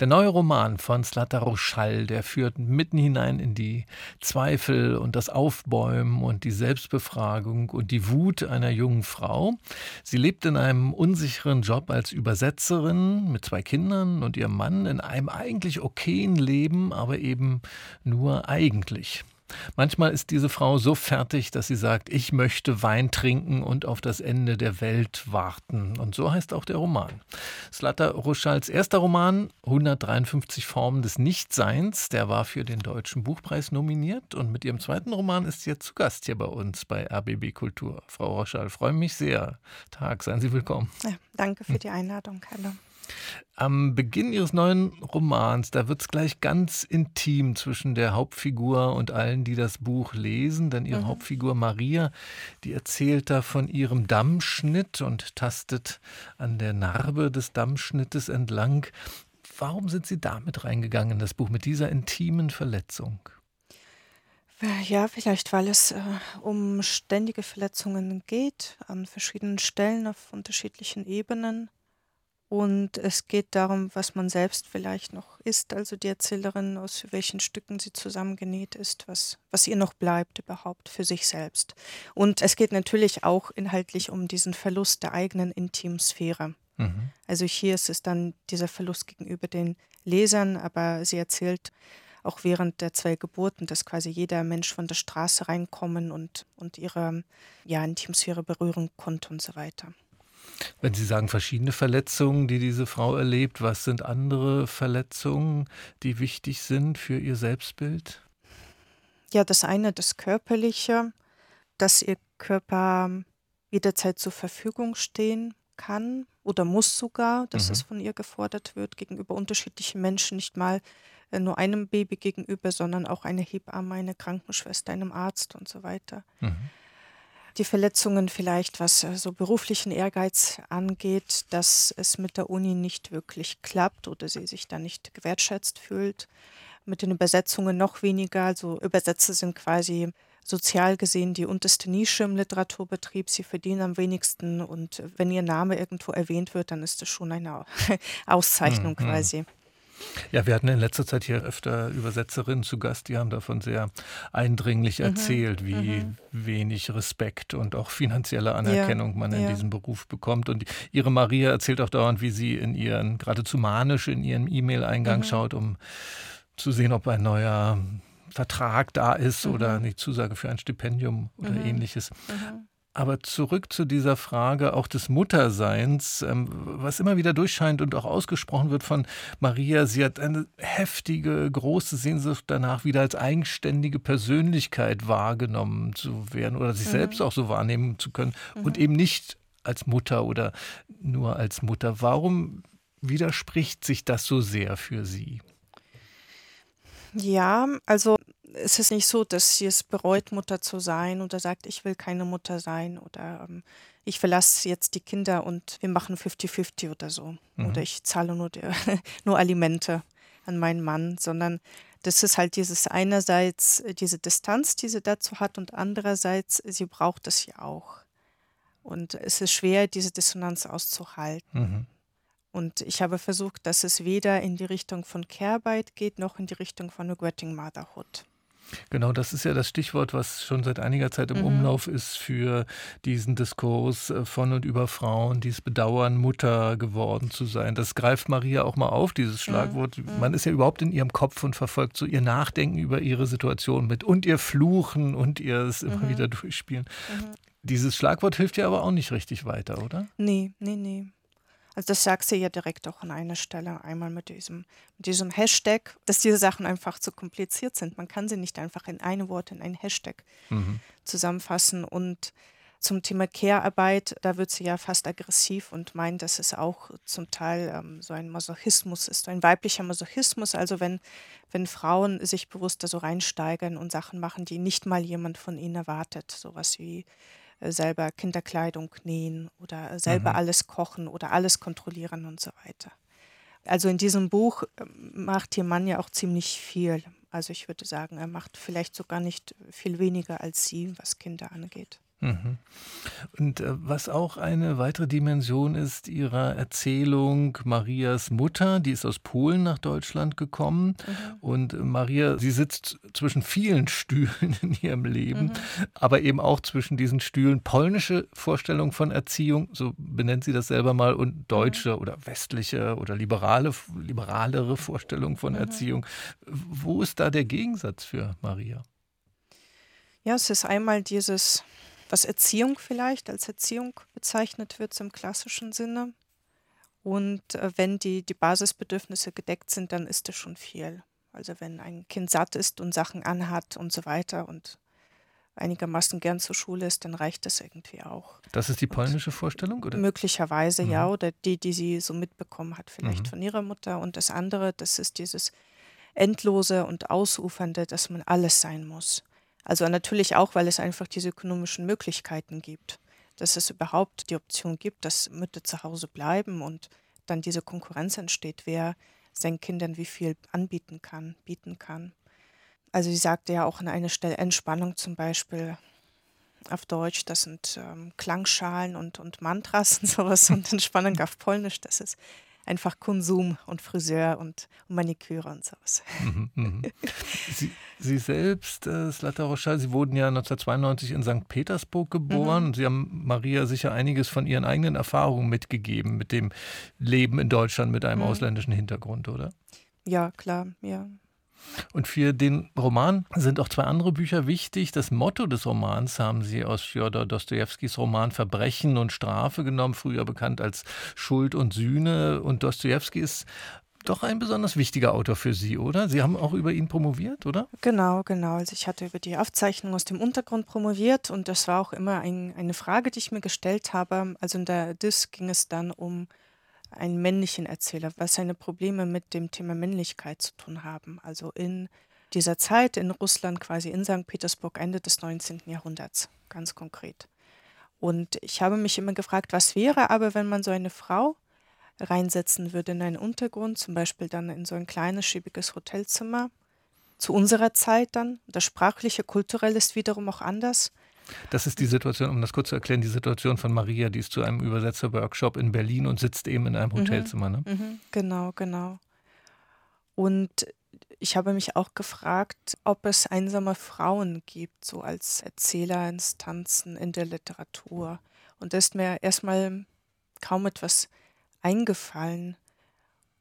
Der neue Roman von Slatter Rochal, der führt mitten hinein in die Zweifel und das Aufbäumen und die Selbstbefragung und die Wut einer jungen Frau. Sie lebt in einem unsicheren Job als Übersetzerin mit zwei Kindern und ihrem Mann in einem eigentlich okayen Leben, aber eben nur eigentlich. Manchmal ist diese Frau so fertig, dass sie sagt, ich möchte Wein trinken und auf das Ende der Welt warten. Und so heißt auch der Roman. Slatter Rochals erster Roman, 153 Formen des Nichtseins, der war für den Deutschen Buchpreis nominiert. Und mit ihrem zweiten Roman ist sie jetzt zu Gast hier bei uns bei RBB Kultur. Frau Rochal, freue mich sehr. Tag, seien Sie willkommen. Ja, danke für die Einladung. Hallo. Am Beginn Ihres neuen Romans, da wird es gleich ganz intim zwischen der Hauptfigur und allen, die das Buch lesen, denn Ihre mhm. Hauptfigur Maria, die erzählt da von ihrem Dammschnitt und tastet an der Narbe des Dammschnittes entlang. Warum sind Sie damit reingegangen in das Buch mit dieser intimen Verletzung? Ja, vielleicht, weil es äh, um ständige Verletzungen geht, an verschiedenen Stellen auf unterschiedlichen Ebenen. Und es geht darum, was man selbst vielleicht noch ist, also die Erzählerin, aus welchen Stücken sie zusammengenäht ist, was, was ihr noch bleibt überhaupt für sich selbst. Und es geht natürlich auch inhaltlich um diesen Verlust der eigenen Intimsphäre. Mhm. Also hier ist es dann dieser Verlust gegenüber den Lesern, aber sie erzählt auch während der zwei Geburten, dass quasi jeder Mensch von der Straße reinkommen und, und ihre ja, Intimsphäre berühren konnte und so weiter. Wenn Sie sagen verschiedene Verletzungen, die diese Frau erlebt, was sind andere Verletzungen, die wichtig sind für ihr Selbstbild? Ja, das eine, das Körperliche, dass ihr Körper jederzeit zur Verfügung stehen kann oder muss sogar, dass mhm. es von ihr gefordert wird gegenüber unterschiedlichen Menschen, nicht mal äh, nur einem Baby gegenüber, sondern auch eine Hebamme, eine Krankenschwester, einem Arzt und so weiter. Mhm die Verletzungen vielleicht, was äh, so beruflichen Ehrgeiz angeht, dass es mit der Uni nicht wirklich klappt oder sie sich da nicht gewertschätzt fühlt. Mit den Übersetzungen noch weniger. Also Übersetzer sind quasi sozial gesehen die unterste Nische im Literaturbetrieb. Sie verdienen am wenigsten und wenn ihr Name irgendwo erwähnt wird, dann ist das schon eine Auszeichnung mhm. quasi. Ja, wir hatten in letzter Zeit hier öfter Übersetzerinnen zu Gast, die haben davon sehr eindringlich mhm. erzählt, wie mhm. wenig Respekt und auch finanzielle Anerkennung ja. man in ja. diesem Beruf bekommt. Und ihre Maria erzählt auch dauernd, wie sie in ihren, geradezu manisch in ihrem E-Mail-Eingang mhm. schaut, um zu sehen, ob ein neuer Vertrag da ist oder eine Zusage für ein Stipendium oder mhm. ähnliches. Aber zurück zu dieser Frage auch des Mutterseins, ähm, was immer wieder durchscheint und auch ausgesprochen wird von Maria. Sie hat eine heftige, große Sehnsucht danach, wieder als eigenständige Persönlichkeit wahrgenommen zu werden oder sich mhm. selbst auch so wahrnehmen zu können mhm. und eben nicht als Mutter oder nur als Mutter. Warum widerspricht sich das so sehr für Sie? Ja, also es ist nicht so, dass sie es bereut, Mutter zu sein oder sagt, ich will keine Mutter sein oder ähm, ich verlasse jetzt die Kinder und wir machen 50-50 oder so. Mhm. Oder ich zahle nur, der, nur Alimente an meinen Mann, sondern das ist halt dieses einerseits diese Distanz, die sie dazu hat und andererseits, sie braucht es ja auch. Und es ist schwer, diese Dissonanz auszuhalten. Mhm. Und ich habe versucht, dass es weder in die Richtung von Care-Arbeit geht, noch in die Richtung von Regretting Motherhood. Genau, das ist ja das Stichwort, was schon seit einiger Zeit im mhm. Umlauf ist für diesen Diskurs äh, von und über Frauen, die es bedauern, Mutter geworden zu sein. Das greift Maria auch mal auf, dieses Schlagwort. Mhm. Man ist ja überhaupt in ihrem Kopf und verfolgt so ihr Nachdenken über ihre Situation mit und ihr Fluchen und ihr es immer mhm. wieder durchspielen. Mhm. Dieses Schlagwort hilft ja aber auch nicht richtig weiter, oder? Nee, nee, nee. Also das sagt sie ja direkt auch an einer Stelle, einmal mit diesem, mit diesem Hashtag, dass diese Sachen einfach zu kompliziert sind. Man kann sie nicht einfach in ein Wort, in ein Hashtag mhm. zusammenfassen. Und zum Thema Care-Arbeit, da wird sie ja fast aggressiv und meint, dass es auch zum Teil ähm, so ein Masochismus ist, ein weiblicher Masochismus. Also wenn, wenn Frauen sich bewusst da so reinsteigern und Sachen machen, die nicht mal jemand von ihnen erwartet, sowas wie selber Kinderkleidung nähen oder selber mhm. alles kochen oder alles kontrollieren und so weiter. Also in diesem Buch ähm, macht ihr Mann ja auch ziemlich viel. Also ich würde sagen, er macht vielleicht sogar nicht viel weniger als sie, was Kinder angeht. Mhm. Und äh, was auch eine weitere Dimension ist ihrer Erzählung, Marias Mutter, die ist aus Polen nach Deutschland gekommen. Mhm. Und Maria, sie sitzt zwischen vielen Stühlen in ihrem Leben, mhm. aber eben auch zwischen diesen Stühlen polnische Vorstellung von Erziehung, so benennt sie das selber mal, und deutsche mhm. oder westliche oder liberale, liberalere Vorstellung von mhm. Erziehung. Wo ist da der Gegensatz für Maria? Ja, es ist einmal dieses was Erziehung vielleicht als Erziehung bezeichnet wird im klassischen Sinne. Und äh, wenn die, die Basisbedürfnisse gedeckt sind, dann ist das schon viel. Also wenn ein Kind satt ist und Sachen anhat und so weiter und einigermaßen gern zur Schule ist, dann reicht das irgendwie auch. Das ist die polnische und Vorstellung, oder? Möglicherweise, mhm. ja, oder die, die sie so mitbekommen hat, vielleicht mhm. von ihrer Mutter. Und das andere, das ist dieses Endlose und Ausufernde, dass man alles sein muss. Also natürlich auch, weil es einfach diese ökonomischen Möglichkeiten gibt, dass es überhaupt die Option gibt, dass Mütter zu Hause bleiben und dann diese Konkurrenz entsteht, wer seinen Kindern wie viel anbieten kann, bieten kann. Also sie sagte ja auch an einer Stelle Entspannung zum Beispiel auf Deutsch, das sind ähm, Klangschalen und, und Mantras und sowas und Entspannung auf Polnisch, das ist einfach Konsum und Friseur und, Maniküre und sowas. Mhm, mhm. Sie, Sie, selbst, äh, Slata Rocha, Sie wurden ja 1992 in St. Petersburg geboren. Mhm. Sie haben Maria sicher einiges von Ihren eigenen Erfahrungen mitgegeben mit dem Leben in Deutschland mit einem mhm. ausländischen Hintergrund, oder? Ja, klar, ja. Und für den Roman sind auch zwei andere Bücher wichtig. Das Motto des Romans haben sie aus Fjodor Dostojewskis Roman Verbrechen und Strafe genommen, früher bekannt als Schuld und Sühne. Und Dostojewski ist doch ein besonders wichtiger Autor für Sie, oder? Sie haben auch über ihn promoviert, oder? Genau, genau. Also ich hatte über die Aufzeichnung aus dem Untergrund promoviert und das war auch immer ein, eine Frage, die ich mir gestellt habe. Also in der DIS ging es dann um einen männlichen Erzähler, was seine Probleme mit dem Thema Männlichkeit zu tun haben. Also in dieser Zeit in Russland, quasi in St. Petersburg, Ende des 19. Jahrhunderts, ganz konkret. Und ich habe mich immer gefragt, was wäre aber, wenn man so eine Frau reinsetzen würde in einen Untergrund, zum Beispiel dann in so ein kleines, schäbiges Hotelzimmer, zu unserer Zeit dann. Das sprachliche, kulturell ist wiederum auch anders. Das ist die Situation, um das kurz zu erklären, die Situation von Maria, die ist zu einem Übersetzer-Workshop in Berlin und sitzt eben in einem mhm. Hotelzimmer. Ne? Mhm, genau, genau. Und ich habe mich auch gefragt, ob es einsame Frauen gibt, so als Erzählerinstanzen in der Literatur. Und da ist mir erstmal kaum etwas eingefallen.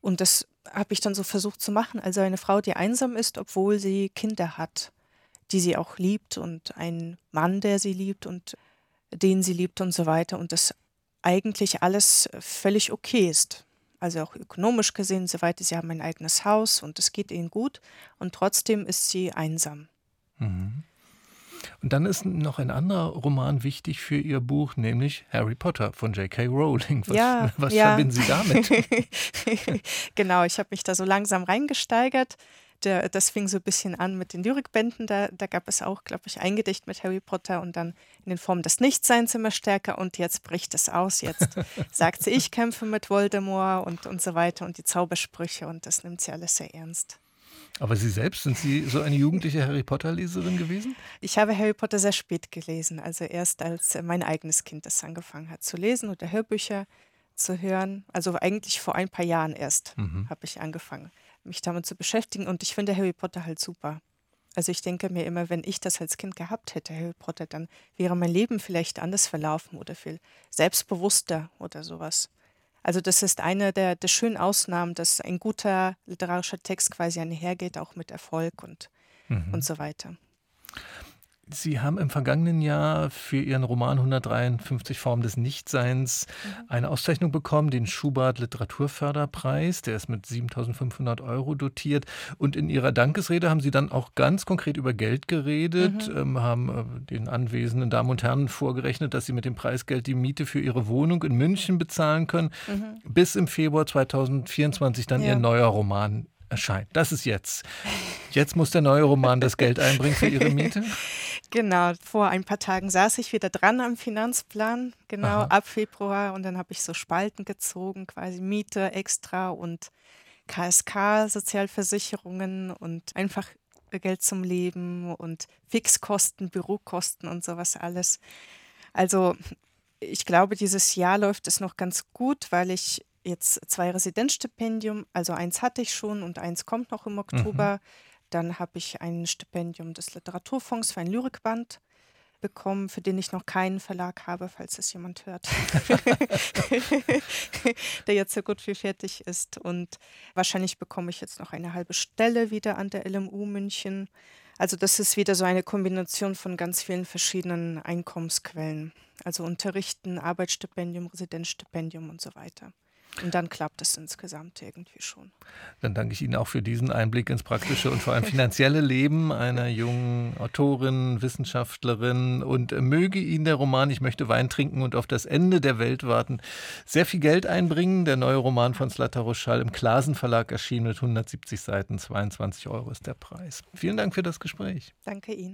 Und das habe ich dann so versucht zu machen. Also eine Frau, die einsam ist, obwohl sie Kinder hat die sie auch liebt und einen Mann, der sie liebt und den sie liebt und so weiter und das eigentlich alles völlig okay ist. Also auch ökonomisch gesehen, so weiter. Sie haben ein eigenes Haus und es geht ihnen gut und trotzdem ist sie einsam. Mhm. Und dann ist noch ein anderer Roman wichtig für Ihr Buch, nämlich Harry Potter von J.K. Rowling. Was, ja, was ja. verbinden Sie damit? genau, ich habe mich da so langsam reingesteigert der, das fing so ein bisschen an mit den Lyrikbänden. Da, da gab es auch, glaube ich, ein Gedicht mit Harry Potter und dann in den Formen des Nichtseins immer stärker. Und jetzt bricht es aus. Jetzt sagt sie, ich kämpfe mit Voldemort und, und so weiter und die Zaubersprüche. Und das nimmt sie alles sehr ernst. Aber Sie selbst, sind Sie so eine jugendliche Harry Potter-Leserin gewesen? Ich habe Harry Potter sehr spät gelesen. Also erst als mein eigenes Kind das angefangen hat zu lesen oder Hörbücher zu hören. Also eigentlich vor ein paar Jahren erst mhm. habe ich angefangen mich damit zu beschäftigen. Und ich finde Harry Potter halt super. Also ich denke mir immer, wenn ich das als Kind gehabt hätte, Harry Potter, dann wäre mein Leben vielleicht anders verlaufen oder viel selbstbewusster oder sowas. Also das ist eine der, der schönen Ausnahmen, dass ein guter literarischer Text quasi einhergeht, auch mit Erfolg und, mhm. und so weiter. Sie haben im vergangenen Jahr für Ihren Roman 153 Formen des Nichtseins mhm. eine Auszeichnung bekommen, den Schubert Literaturförderpreis. Der ist mit 7500 Euro dotiert. Und in Ihrer Dankesrede haben Sie dann auch ganz konkret über Geld geredet, mhm. ähm, haben äh, den anwesenden Damen und Herren vorgerechnet, dass Sie mit dem Preisgeld die Miete für Ihre Wohnung in München bezahlen können, mhm. bis im Februar 2024 dann ja. Ihr neuer Roman erscheint. Das ist jetzt. Jetzt muss der neue Roman das Geld einbringen für Ihre Miete? Genau, vor ein paar Tagen saß ich wieder dran am Finanzplan, genau Aha. ab Februar und dann habe ich so Spalten gezogen, quasi Miete extra und KSK, Sozialversicherungen und einfach Geld zum Leben und Fixkosten, Bürokosten und sowas alles. Also ich glaube, dieses Jahr läuft es noch ganz gut, weil ich jetzt zwei Residenzstipendium, also eins hatte ich schon und eins kommt noch im Oktober. Mhm. Dann habe ich ein Stipendium des Literaturfonds für ein Lyrikband bekommen, für den ich noch keinen Verlag habe, falls es jemand hört, der jetzt so gut wie fertig ist. Und wahrscheinlich bekomme ich jetzt noch eine halbe Stelle wieder an der LMU München. Also das ist wieder so eine Kombination von ganz vielen verschiedenen Einkommensquellen. Also Unterrichten, Arbeitsstipendium, Residenzstipendium und so weiter. Und dann klappt es insgesamt irgendwie schon. Dann danke ich Ihnen auch für diesen Einblick ins praktische und vor allem finanzielle Leben einer jungen Autorin, Wissenschaftlerin. Und möge Ihnen der Roman Ich möchte Wein trinken und auf das Ende der Welt warten sehr viel Geld einbringen. Der neue Roman von Slata Roschall im Klasen Verlag erschienen mit 170 Seiten. 22 Euro ist der Preis. Vielen Dank für das Gespräch. Danke Ihnen.